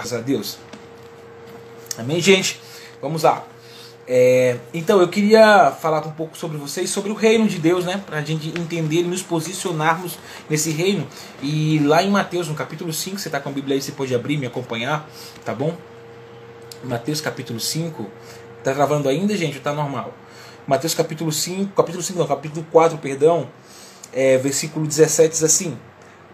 Graças a Deus. Amém, gente? Vamos lá. É, então, eu queria falar um pouco sobre vocês, sobre o reino de Deus, né? Para a gente entender e nos posicionarmos nesse reino. E lá em Mateus, no capítulo 5, você está com a Bíblia aí, você pode abrir me acompanhar, tá bom? Mateus capítulo 5. Tá gravando ainda, gente? Tá normal? Mateus capítulo 5, capítulo 5 não, capítulo 4, perdão, é, versículo 17 diz assim: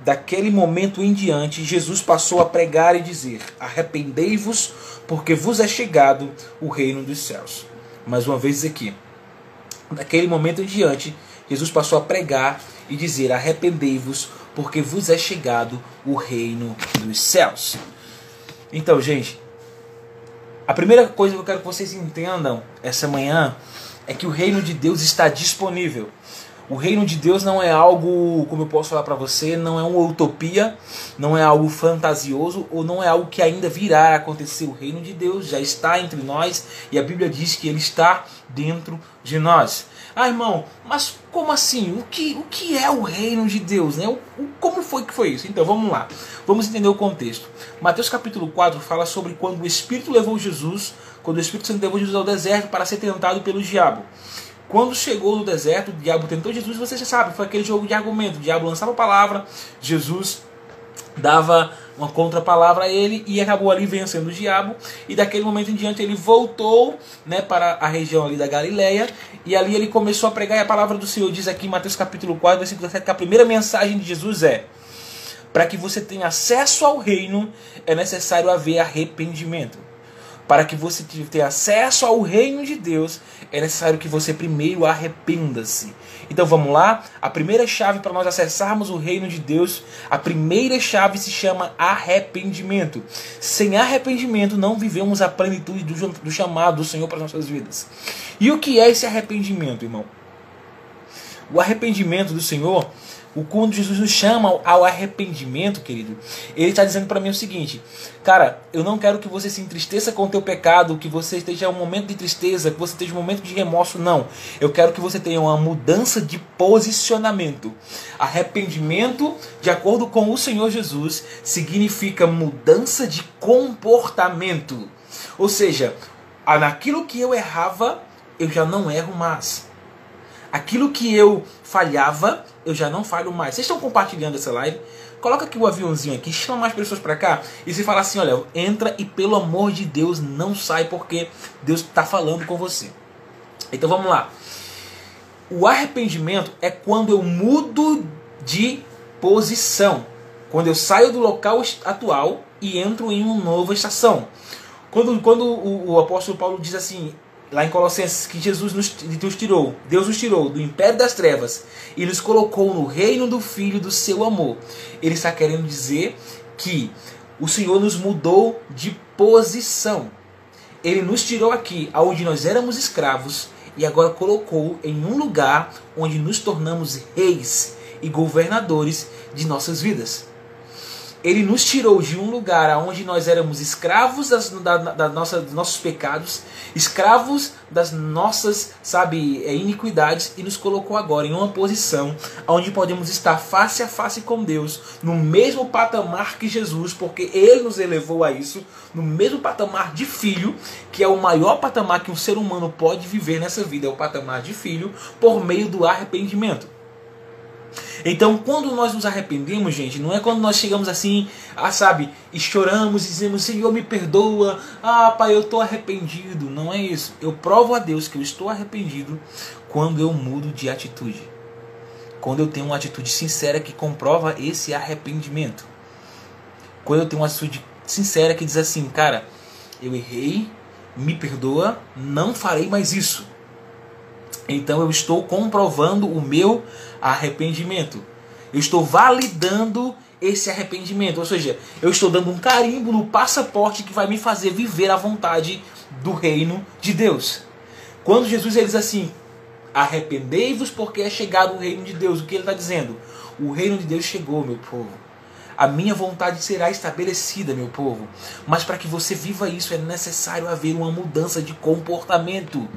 Daquele momento em diante, Jesus passou a pregar e dizer: Arrependei-vos, porque vos é chegado o reino dos céus. Mais uma vez aqui. Daquele momento em diante, Jesus passou a pregar e dizer: Arrependei-vos, porque vos é chegado o reino dos céus. Então, gente, a primeira coisa que eu quero que vocês entendam essa manhã é que o reino de Deus está disponível. O reino de Deus não é algo, como eu posso falar para você, não é uma utopia, não é algo fantasioso ou não é algo que ainda virá a acontecer. O reino de Deus já está entre nós e a Bíblia diz que ele está dentro de nós. Ah, irmão, mas como assim? O que, o que é o reino de Deus? Né? O, o, como foi que foi isso? Então vamos lá, vamos entender o contexto. Mateus capítulo 4 fala sobre quando o Espírito levou Jesus, quando o Espírito Santo levou Jesus ao deserto para ser tentado pelo diabo. Quando chegou no deserto, o diabo tentou Jesus, você já sabe, foi aquele jogo de argumento. O diabo lançava a palavra, Jesus dava uma contrapalavra a ele e acabou ali vencendo o diabo. E daquele momento em diante ele voltou né, para a região ali da Galileia e ali ele começou a pregar e a palavra do Senhor diz aqui em Mateus capítulo 4, versículo 7, que a primeira mensagem de Jesus é para que você tenha acesso ao reino é necessário haver arrependimento. Para que você tenha acesso ao reino de Deus, é necessário que você primeiro arrependa-se. Então vamos lá? A primeira chave para nós acessarmos o reino de Deus, a primeira chave se chama arrependimento. Sem arrependimento, não vivemos a plenitude do, do chamado do Senhor para as nossas vidas. E o que é esse arrependimento, irmão? O arrependimento do Senhor o quando Jesus nos chama ao arrependimento, querido, ele está dizendo para mim o seguinte: cara, eu não quero que você se entristeça com o teu pecado, que você esteja um momento de tristeza, que você esteja um momento de remorso, não. Eu quero que você tenha uma mudança de posicionamento. Arrependimento, de acordo com o Senhor Jesus, significa mudança de comportamento. Ou seja, naquilo que eu errava, eu já não erro mais. Aquilo que eu falhava, eu já não falho mais. Vocês estão compartilhando essa live? Coloca aqui o aviãozinho aqui, chama mais pessoas para cá e se fala assim, olha, entra e pelo amor de Deus não sai porque Deus está falando com você. Então vamos lá. O arrependimento é quando eu mudo de posição. Quando eu saio do local atual e entro em uma nova estação. Quando, quando o, o apóstolo Paulo diz assim, lá em Colossenses, que Jesus nos, nos tirou, Deus nos tirou do império das trevas e nos colocou no reino do Filho do seu amor. Ele está querendo dizer que o Senhor nos mudou de posição. Ele nos tirou aqui, aonde nós éramos escravos, e agora colocou em um lugar onde nos tornamos reis e governadores de nossas vidas. Ele nos tirou de um lugar onde nós éramos escravos das, da, da nossa, dos nossos pecados, escravos das nossas, sabe, é, iniquidades, e nos colocou agora em uma posição onde podemos estar face a face com Deus, no mesmo patamar que Jesus, porque Ele nos elevou a isso, no mesmo patamar de filho, que é o maior patamar que um ser humano pode viver nessa vida, é o patamar de filho, por meio do arrependimento. Então, quando nós nos arrependemos, gente, não é quando nós chegamos assim, ah, sabe, e choramos e dizemos, Senhor, me perdoa, ah, pai, eu estou arrependido. Não é isso. Eu provo a Deus que eu estou arrependido quando eu mudo de atitude. Quando eu tenho uma atitude sincera que comprova esse arrependimento. Quando eu tenho uma atitude sincera que diz assim, cara, eu errei, me perdoa, não farei mais isso. Então eu estou comprovando o meu arrependimento. Eu estou validando esse arrependimento. Ou seja, eu estou dando um carimbo no passaporte que vai me fazer viver a vontade do reino de Deus. Quando Jesus ele diz assim: arrependei-vos porque é chegado o reino de Deus, o que ele está dizendo? O reino de Deus chegou, meu povo. A minha vontade será estabelecida, meu povo. Mas para que você viva isso é necessário haver uma mudança de comportamento.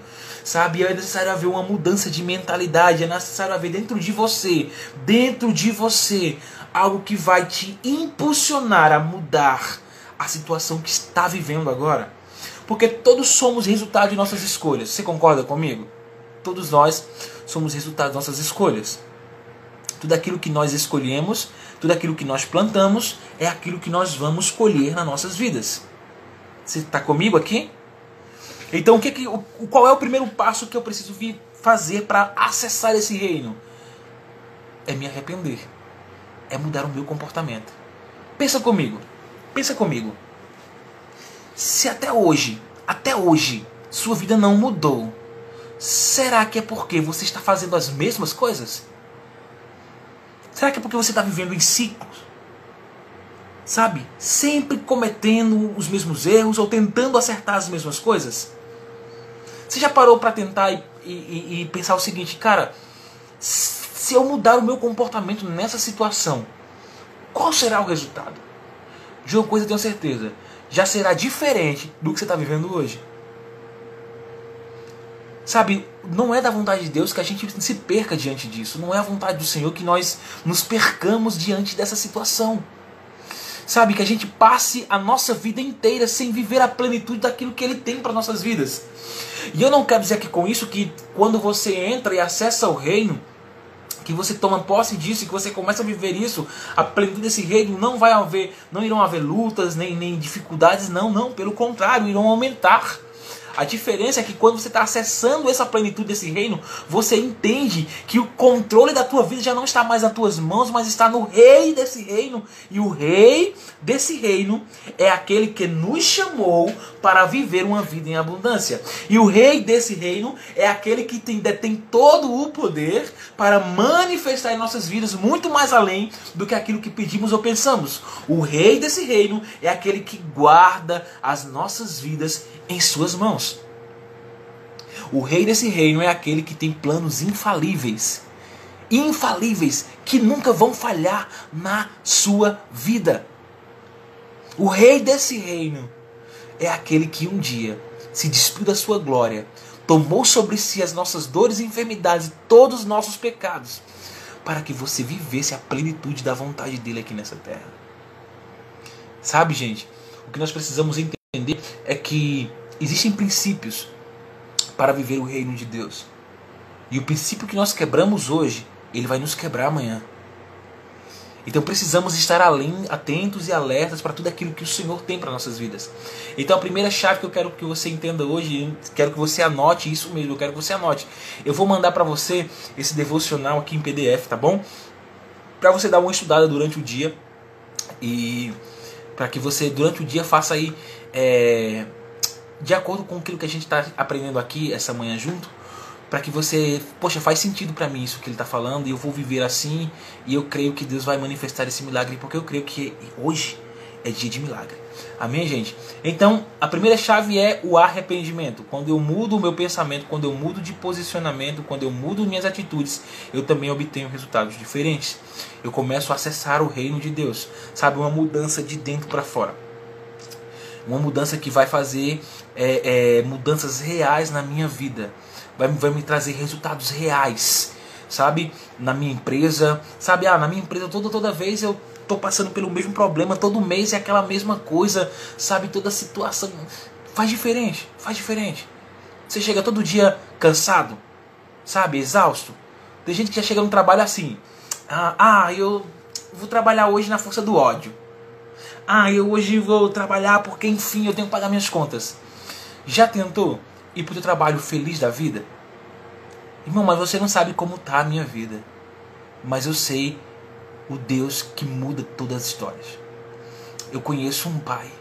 Sabe? É necessário haver uma mudança de mentalidade. É necessário haver dentro de você, dentro de você, algo que vai te impulsionar a mudar a situação que está vivendo agora. Porque todos somos resultado de nossas escolhas. Você concorda comigo? Todos nós somos resultado de nossas escolhas. Tudo aquilo que nós escolhemos, tudo aquilo que nós plantamos, é aquilo que nós vamos colher nas nossas vidas. Você está comigo aqui? Então, o que, que, o, qual é o primeiro passo que eu preciso vir fazer para acessar esse reino? É me arrepender. É mudar o meu comportamento. Pensa comigo. Pensa comigo. Se até hoje, até hoje, sua vida não mudou, será que é porque você está fazendo as mesmas coisas? Será que é porque você está vivendo em ciclos? Sabe? Sempre cometendo os mesmos erros ou tentando acertar as mesmas coisas? Você já parou para tentar e, e, e pensar o seguinte, cara, se eu mudar o meu comportamento nessa situação, qual será o resultado? De uma coisa eu tenho certeza, já será diferente do que você está vivendo hoje. Sabe, não é da vontade de Deus que a gente se perca diante disso. Não é a vontade do Senhor que nós nos percamos diante dessa situação. Sabe, que a gente passe a nossa vida inteira sem viver a plenitude daquilo que Ele tem para nossas vidas. E eu não quero dizer aqui com isso que quando você entra e acessa o reino, que você toma posse disso, que você começa a viver isso, a plenitude desse reino, não vai haver, não irão haver lutas, nem, nem dificuldades, não, não, pelo contrário, irão aumentar. A diferença é que quando você está acessando essa plenitude desse reino, você entende que o controle da tua vida já não está mais nas tuas mãos, mas está no rei desse reino. E o rei desse reino é aquele que nos chamou para viver uma vida em abundância. E o rei desse reino é aquele que tem, detém todo o poder para manifestar em nossas vidas muito mais além do que aquilo que pedimos ou pensamos. O rei desse reino é aquele que guarda as nossas vidas em suas mãos. O rei desse reino é aquele que tem planos infalíveis. Infalíveis, que nunca vão falhar na sua vida. O rei desse reino é aquele que um dia se despiu da sua glória, tomou sobre si as nossas dores e enfermidades e todos os nossos pecados, para que você vivesse a plenitude da vontade dele aqui nessa terra. Sabe, gente? O que nós precisamos entender é que existem princípios para viver o reino de Deus. E o princípio que nós quebramos hoje, ele vai nos quebrar amanhã. Então precisamos estar além, atentos e alertas para tudo aquilo que o Senhor tem para nossas vidas. Então a primeira chave que eu quero que você entenda hoje, quero que você anote isso mesmo, eu quero que você anote. Eu vou mandar para você esse devocional aqui em PDF, tá bom? Para você dar uma estudada durante o dia e para que você durante o dia faça aí é, de acordo com aquilo que a gente está aprendendo aqui essa manhã junto, para que você, poxa, faz sentido para mim isso que ele está falando e eu vou viver assim e eu creio que Deus vai manifestar esse milagre porque eu creio que hoje é dia de milagre. Amém, gente? Então, a primeira chave é o arrependimento. Quando eu mudo o meu pensamento, quando eu mudo de posicionamento, quando eu mudo minhas atitudes, eu também obtenho resultados diferentes. Eu começo a acessar o reino de Deus, sabe? Uma mudança de dentro para fora. Uma mudança que vai fazer é, é, mudanças reais na minha vida. Vai, vai me trazer resultados reais. Sabe? Na minha empresa. Sabe? Ah, na minha empresa toda, toda vez eu tô passando pelo mesmo problema. Todo mês é aquela mesma coisa. Sabe? Toda situação. Faz diferente. Faz diferente. Você chega todo dia cansado. Sabe? Exausto. Tem gente que já chega no trabalho assim. Ah, ah eu vou trabalhar hoje na força do ódio. Ah, eu hoje vou trabalhar porque enfim eu tenho que pagar minhas contas. Já tentou ir para o trabalho feliz da vida? Irmão, mas você não sabe como tá a minha vida. Mas eu sei o Deus que muda todas as histórias. Eu conheço um pai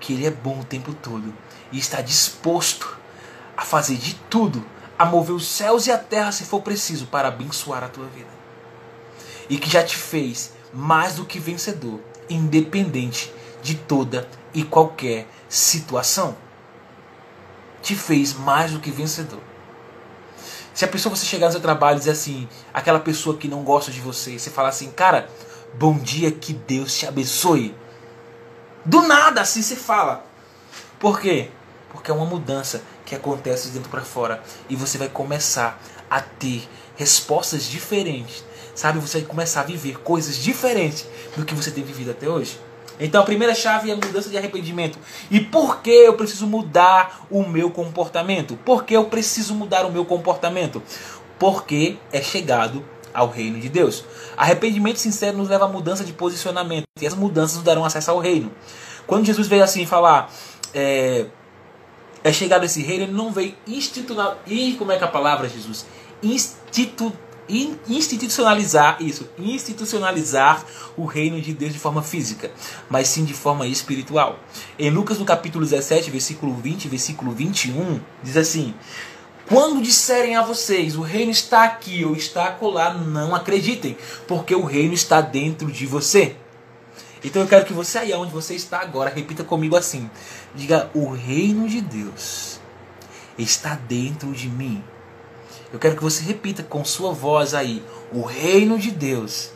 que ele é bom o tempo todo e está disposto a fazer de tudo, a mover os céus e a terra se for preciso para abençoar a tua vida. E que já te fez mais do que vencedor independente de toda e qualquer situação. Te fez mais do que vencedor. Se a pessoa você chegar no seu trabalho e dizer assim, aquela pessoa que não gosta de você, você falar assim, cara, bom dia, que Deus te abençoe. Do nada assim você fala. Por quê? Porque é uma mudança que acontece de dentro para fora e você vai começar a ter respostas diferentes Sabe, você vai começar a viver coisas diferentes do que você tem vivido até hoje. Então a primeira chave é a mudança de arrependimento. E por que eu preciso mudar o meu comportamento? Por que eu preciso mudar o meu comportamento? Porque é chegado ao reino de Deus. Arrependimento sincero nos leva à mudança de posicionamento. E as mudanças nos darão acesso ao reino. Quando Jesus veio assim falar, é, é chegado esse reino, ele não veio institucional. E como é que é a palavra, Jesus? Institu, institucionalizar isso, institucionalizar o reino de Deus de forma física, mas sim de forma espiritual. Em Lucas no capítulo 17, versículo 20, versículo 21, diz assim: quando disserem a vocês, o reino está aqui ou está acolá, não acreditem, porque o reino está dentro de você. Então eu quero que você aí onde você está agora, repita comigo assim. Diga, o reino de Deus está dentro de mim. Eu quero que você repita com sua voz aí. O reino de Deus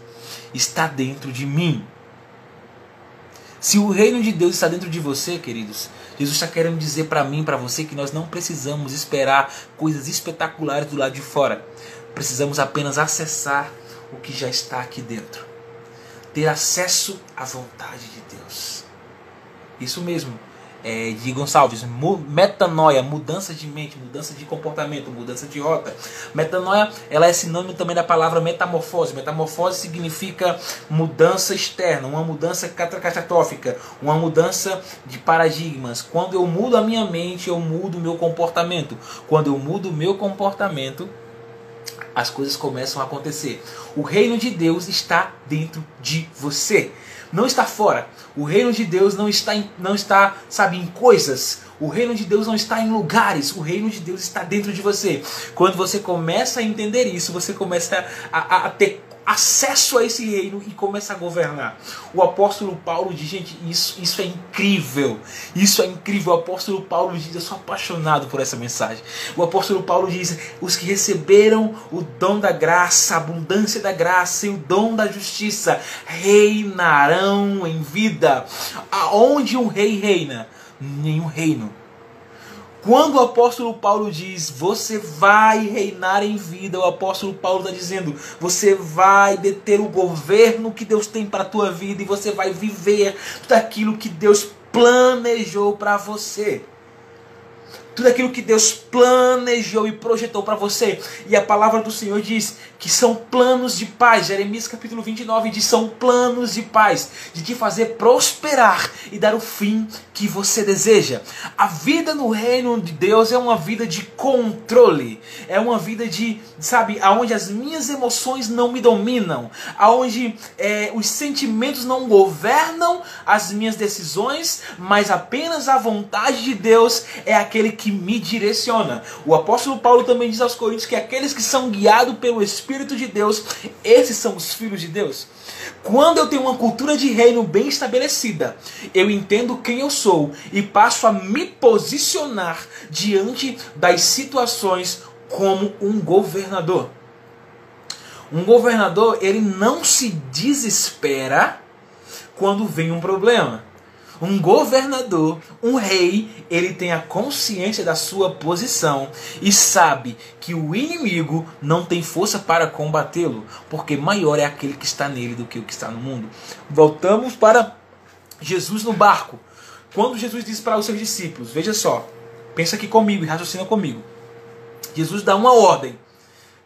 está dentro de mim. Se o reino de Deus está dentro de você, queridos, Jesus está querendo dizer para mim, para você, que nós não precisamos esperar coisas espetaculares do lado de fora. Precisamos apenas acessar o que já está aqui dentro. Ter acesso à vontade de Deus. Isso mesmo é, de Gonçalves, metanoia, mudança de mente, mudança de comportamento, mudança de rota. Metanoia, ela é sinônimo também da palavra metamorfose. Metamorfose significa mudança externa, uma mudança catastrófica, uma mudança de paradigmas. Quando eu mudo a minha mente, eu mudo o meu comportamento. Quando eu mudo o meu comportamento, as coisas começam a acontecer. O reino de Deus está dentro de você não está fora. O reino de Deus não está, em, não está, sabe, em coisas. O reino de Deus não está em lugares. O reino de Deus está dentro de você. Quando você começa a entender isso, você começa a, a, a ter acesso a esse reino e começa a governar. O apóstolo Paulo diz, gente, isso, isso é incrível. Isso é incrível. O apóstolo Paulo diz, eu sou apaixonado por essa mensagem. O apóstolo Paulo diz, os que receberam o dom da graça, a abundância da graça e o dom da justiça reinarão em vida. Aonde um rei reina? Nenhum reino quando o apóstolo Paulo diz, você vai reinar em vida, o apóstolo Paulo está dizendo, você vai deter o governo que Deus tem para a tua vida e você vai viver tudo aquilo que Deus planejou para você tudo aquilo que Deus planejou e projetou para você. E a palavra do Senhor diz que são planos de paz. Jeremias capítulo 29 diz: são planos de paz, de te fazer prosperar e dar o fim que você deseja. A vida no reino de Deus é uma vida de controle, é uma vida de, sabe, aonde as minhas emoções não me dominam, aonde é, os sentimentos não governam as minhas decisões, mas apenas a vontade de Deus é aquele que que me direciona. O apóstolo Paulo também diz aos Coríntios que aqueles que são guiados pelo Espírito de Deus, esses são os filhos de Deus. Quando eu tenho uma cultura de reino bem estabelecida, eu entendo quem eu sou e passo a me posicionar diante das situações como um governador. Um governador, ele não se desespera quando vem um problema. Um governador, um rei, ele tem a consciência da sua posição e sabe que o inimigo não tem força para combatê-lo, porque maior é aquele que está nele do que o que está no mundo. Voltamos para Jesus no barco. Quando Jesus disse para os seus discípulos: Veja só, pensa aqui comigo e raciocina comigo. Jesus dá uma ordem: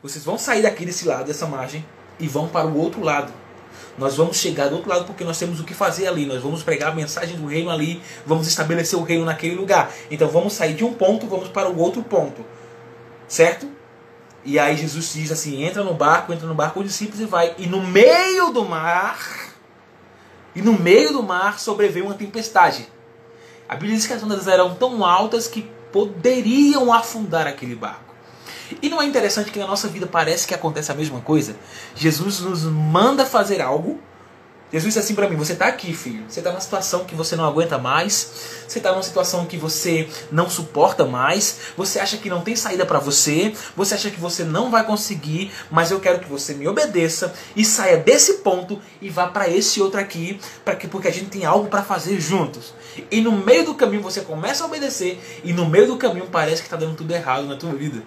Vocês vão sair daqui desse lado, dessa margem, e vão para o outro lado nós vamos chegar do outro lado porque nós temos o que fazer ali. Nós vamos pregar a mensagem do reino ali, vamos estabelecer o reino naquele lugar. Então vamos sair de um ponto, vamos para o outro ponto. Certo? E aí Jesus diz assim: entra no barco, entra no barco, os discípulos e vai. E no meio do mar, e no meio do mar sobreveio uma tempestade. A Bíblia diz que as ondas eram tão altas que poderiam afundar aquele barco. E não é interessante que na nossa vida parece que acontece a mesma coisa? Jesus nos manda fazer algo. Jesus disse assim para mim: Você está aqui, filho. Você está numa situação que você não aguenta mais. Você está numa situação que você não suporta mais. Você acha que não tem saída para você. Você acha que você não vai conseguir. Mas eu quero que você me obedeça e saia desse ponto e vá para esse outro aqui, para que porque a gente tem algo para fazer juntos. E no meio do caminho você começa a obedecer e no meio do caminho parece que está dando tudo errado na tua vida.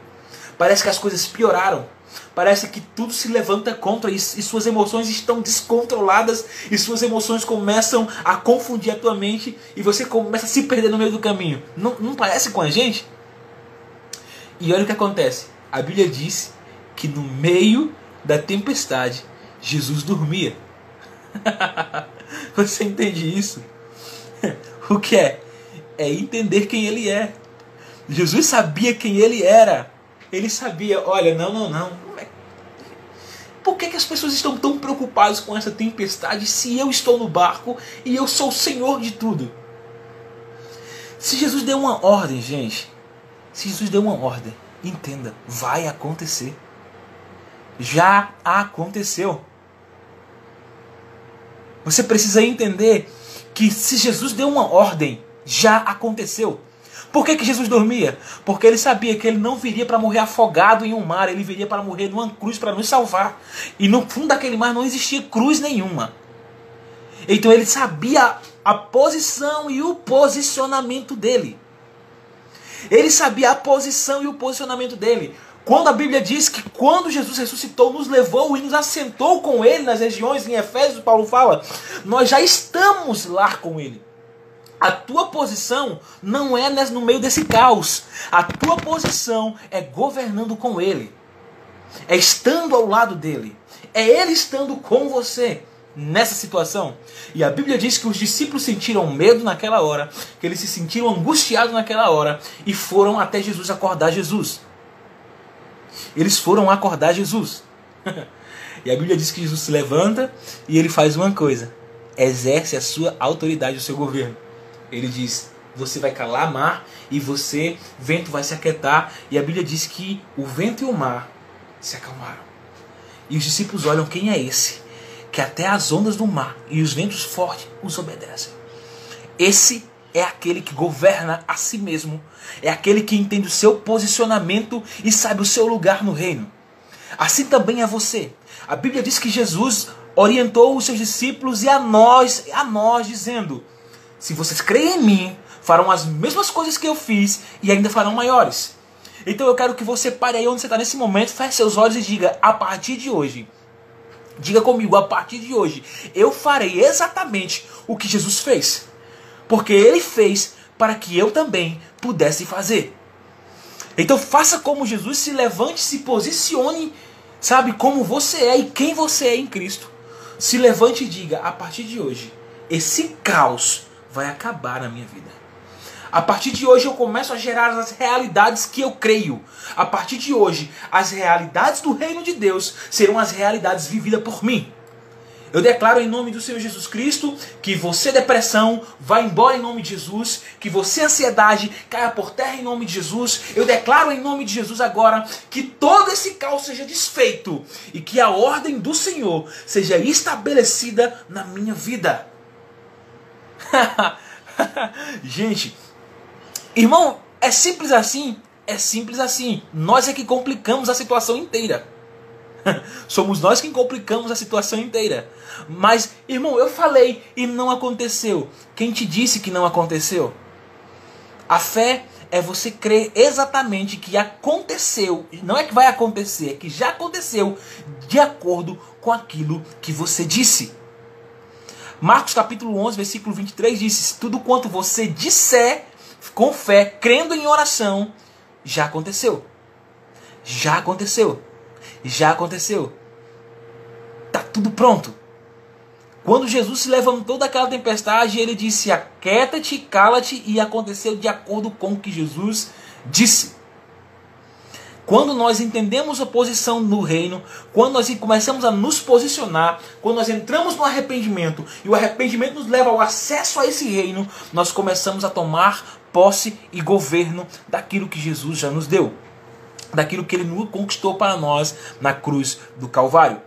Parece que as coisas pioraram. Parece que tudo se levanta contra e, e suas emoções estão descontroladas e suas emoções começam a confundir a tua mente e você começa a se perder no meio do caminho. Não, não parece com a gente? E olha o que acontece. A Bíblia diz que no meio da tempestade Jesus dormia. Você entende isso? O que é? É entender quem ele é. Jesus sabia quem ele era. Ele sabia, olha, não, não, não. Por que, que as pessoas estão tão preocupadas com essa tempestade se eu estou no barco e eu sou o Senhor de tudo? Se Jesus deu uma ordem, gente, se Jesus deu uma ordem, entenda, vai acontecer. Já aconteceu. Você precisa entender que se Jesus deu uma ordem, já aconteceu. Por que, que Jesus dormia? Porque ele sabia que ele não viria para morrer afogado em um mar, ele viria para morrer numa cruz para nos salvar. E no fundo daquele mar não existia cruz nenhuma. Então ele sabia a posição e o posicionamento dele. Ele sabia a posição e o posicionamento dele. Quando a Bíblia diz que quando Jesus ressuscitou, nos levou e nos assentou com ele nas regiões, em Efésios, Paulo fala, nós já estamos lá com ele. A tua posição não é no meio desse caos. A tua posição é governando com ele. É estando ao lado dele. É ele estando com você nessa situação. E a Bíblia diz que os discípulos sentiram medo naquela hora, que eles se sentiram angustiados naquela hora e foram até Jesus acordar Jesus. Eles foram acordar Jesus. e a Bíblia diz que Jesus se levanta e ele faz uma coisa: exerce a sua autoridade, o seu governo. Ele diz: Você vai calar mar e você, vento, vai se aquietar. E a Bíblia diz que o vento e o mar se acalmaram. E os discípulos olham: Quem é esse? Que até as ondas do mar e os ventos fortes os obedecem. Esse é aquele que governa a si mesmo. É aquele que entende o seu posicionamento e sabe o seu lugar no reino. Assim também é você. A Bíblia diz que Jesus orientou os seus discípulos e a nós, a nós dizendo: se vocês creem em mim, farão as mesmas coisas que eu fiz e ainda farão maiores. Então eu quero que você pare aí onde você está nesse momento, feche seus olhos e diga: a partir de hoje, diga comigo, a partir de hoje, eu farei exatamente o que Jesus fez. Porque ele fez para que eu também pudesse fazer. Então faça como Jesus, se levante, se posicione, sabe, como você é e quem você é em Cristo. Se levante e diga: a partir de hoje, esse caos vai acabar na minha vida. A partir de hoje eu começo a gerar as realidades que eu creio. A partir de hoje, as realidades do reino de Deus serão as realidades vividas por mim. Eu declaro em nome do Senhor Jesus Cristo que você, depressão, vá embora em nome de Jesus, que você, ansiedade, caia por terra em nome de Jesus. Eu declaro em nome de Jesus agora que todo esse caos seja desfeito e que a ordem do Senhor seja estabelecida na minha vida. Gente, irmão, é simples assim? É simples assim. Nós é que complicamos a situação inteira. Somos nós que complicamos a situação inteira. Mas, irmão, eu falei e não aconteceu. Quem te disse que não aconteceu? A fé é você crer exatamente que aconteceu. Não é que vai acontecer, é que já aconteceu de acordo com aquilo que você disse. Marcos capítulo 11, versículo 23 diz: Tudo quanto você disser com fé, crendo em oração, já aconteceu. Já aconteceu. Já aconteceu. Tá tudo pronto. Quando Jesus se levantou daquela tempestade, ele disse: Aquieta-te, cala-te, e aconteceu de acordo com o que Jesus disse. Quando nós entendemos a posição no reino, quando nós começamos a nos posicionar, quando nós entramos no arrependimento e o arrependimento nos leva ao acesso a esse reino, nós começamos a tomar posse e governo daquilo que Jesus já nos deu, daquilo que ele conquistou para nós na cruz do Calvário.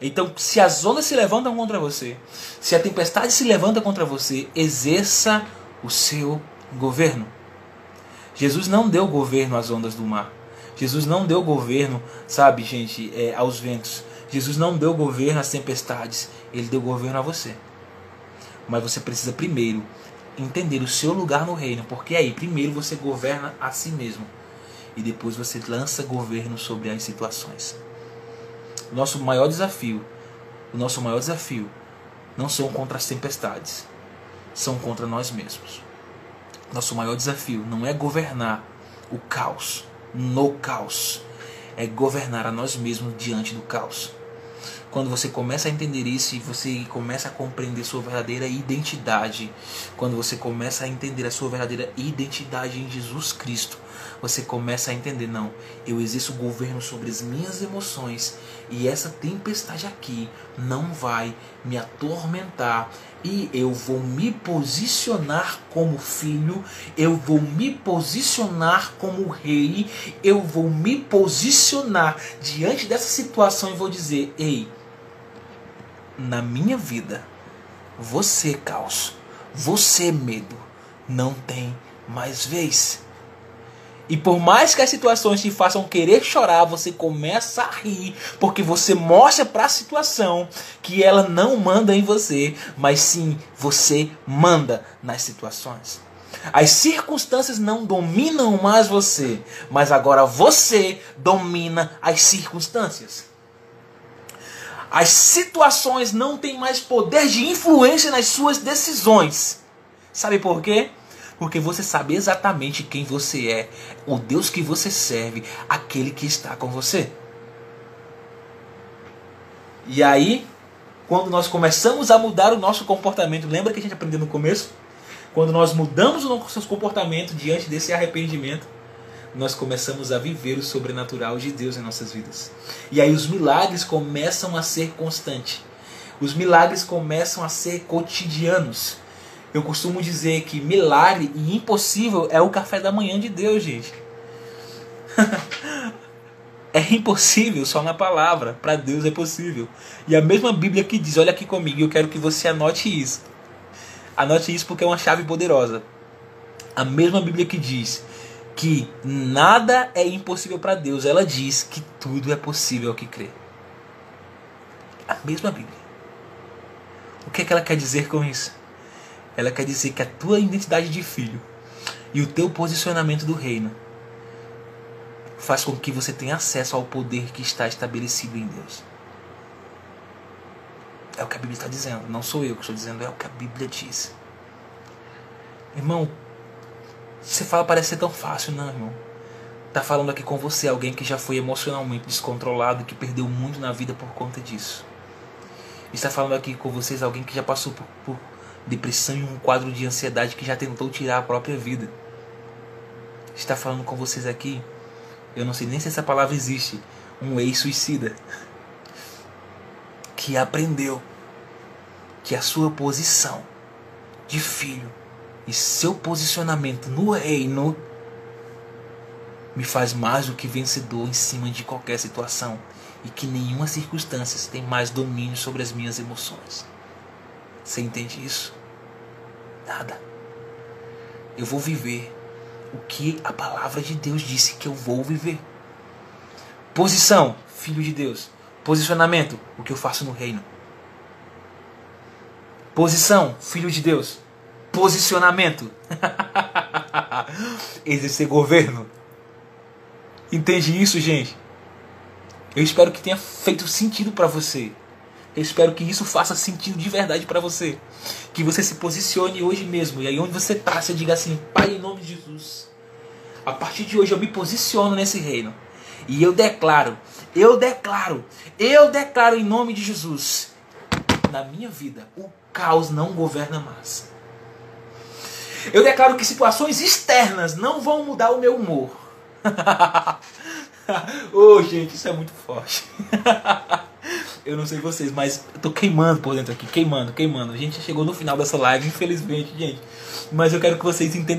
Então, se as ondas se levantam contra você, se a tempestade se levanta contra você, exerça o seu governo. Jesus não deu governo às ondas do mar. Jesus não deu governo, sabe, gente, é, aos ventos. Jesus não deu governo às tempestades. Ele deu governo a você. Mas você precisa primeiro entender o seu lugar no reino, porque aí primeiro você governa a si mesmo. e depois você lança governo sobre as situações. O nosso maior desafio, o nosso maior desafio não são contra as tempestades, são contra nós mesmos. Nosso maior desafio não é governar o caos, no caos, é governar a nós mesmos diante do caos. Quando você começa a entender isso e você começa a compreender sua verdadeira identidade, quando você começa a entender a sua verdadeira identidade em Jesus Cristo, você começa a entender: não, eu exerço governo sobre as minhas emoções e essa tempestade aqui não vai me atormentar e eu vou me posicionar como filho, eu vou me posicionar como rei, eu vou me posicionar diante dessa situação e vou dizer: ei na minha vida, você, caos, você, medo, não tem mais vez. E por mais que as situações te façam querer chorar, você começa a rir, porque você mostra para a situação que ela não manda em você, mas sim você manda nas situações. As circunstâncias não dominam mais você, mas agora você domina as circunstâncias. As situações não têm mais poder de influência nas suas decisões. Sabe por quê? Porque você sabe exatamente quem você é, o Deus que você serve, aquele que está com você. E aí, quando nós começamos a mudar o nosso comportamento, lembra que a gente aprendeu no começo? Quando nós mudamos o nosso comportamento diante desse arrependimento, nós começamos a viver o sobrenatural de Deus em nossas vidas. E aí os milagres começam a ser constantes. Os milagres começam a ser cotidianos. Eu costumo dizer que milagre e impossível é o café da manhã de Deus, gente. é impossível só na palavra, para Deus é possível. E a mesma Bíblia que diz, olha aqui comigo, eu quero que você anote isso. Anote isso porque é uma chave poderosa. A mesma Bíblia que diz que nada é impossível para Deus, ela diz que tudo é possível ao que crê. A mesma Bíblia. O que, é que ela quer dizer com isso? Ela quer dizer que a tua identidade de filho e o teu posicionamento do reino faz com que você tenha acesso ao poder que está estabelecido em Deus. É o que a Bíblia está dizendo. Não sou eu que estou dizendo, é o que a Bíblia diz. Irmão, você fala, parece ser tão fácil, não, irmão. Tá falando aqui com você alguém que já foi emocionalmente descontrolado, que perdeu muito na vida por conta disso. Está falando aqui com vocês alguém que já passou por, por depressão e um quadro de ansiedade que já tentou tirar a própria vida. Está falando com vocês aqui, eu não sei nem se essa palavra existe, um ex-suicida que aprendeu que a sua posição de filho e seu posicionamento no reino me faz mais do que vencedor em cima de qualquer situação e que nenhuma circunstância tem mais domínio sobre as minhas emoções. Você entende isso? Nada. Eu vou viver o que a palavra de Deus disse que eu vou viver. Posição, filho de Deus. Posicionamento, o que eu faço no reino. Posição, filho de Deus posicionamento. Exercer governo. Entende isso, gente? Eu espero que tenha feito sentido para você. Eu espero que isso faça sentido de verdade para você. Que você se posicione hoje mesmo. E aí onde você está, você diga assim, Pai, em nome de Jesus. A partir de hoje eu me posiciono nesse reino. E eu declaro, eu declaro, eu declaro em nome de Jesus. Na minha vida, o caos não governa mais. Eu declaro que situações externas não vão mudar o meu humor. Ô, oh, gente, isso é muito forte. eu não sei vocês, mas eu tô queimando por dentro aqui, queimando, queimando. A gente chegou no final dessa live, infelizmente, gente. Mas eu quero que vocês entendam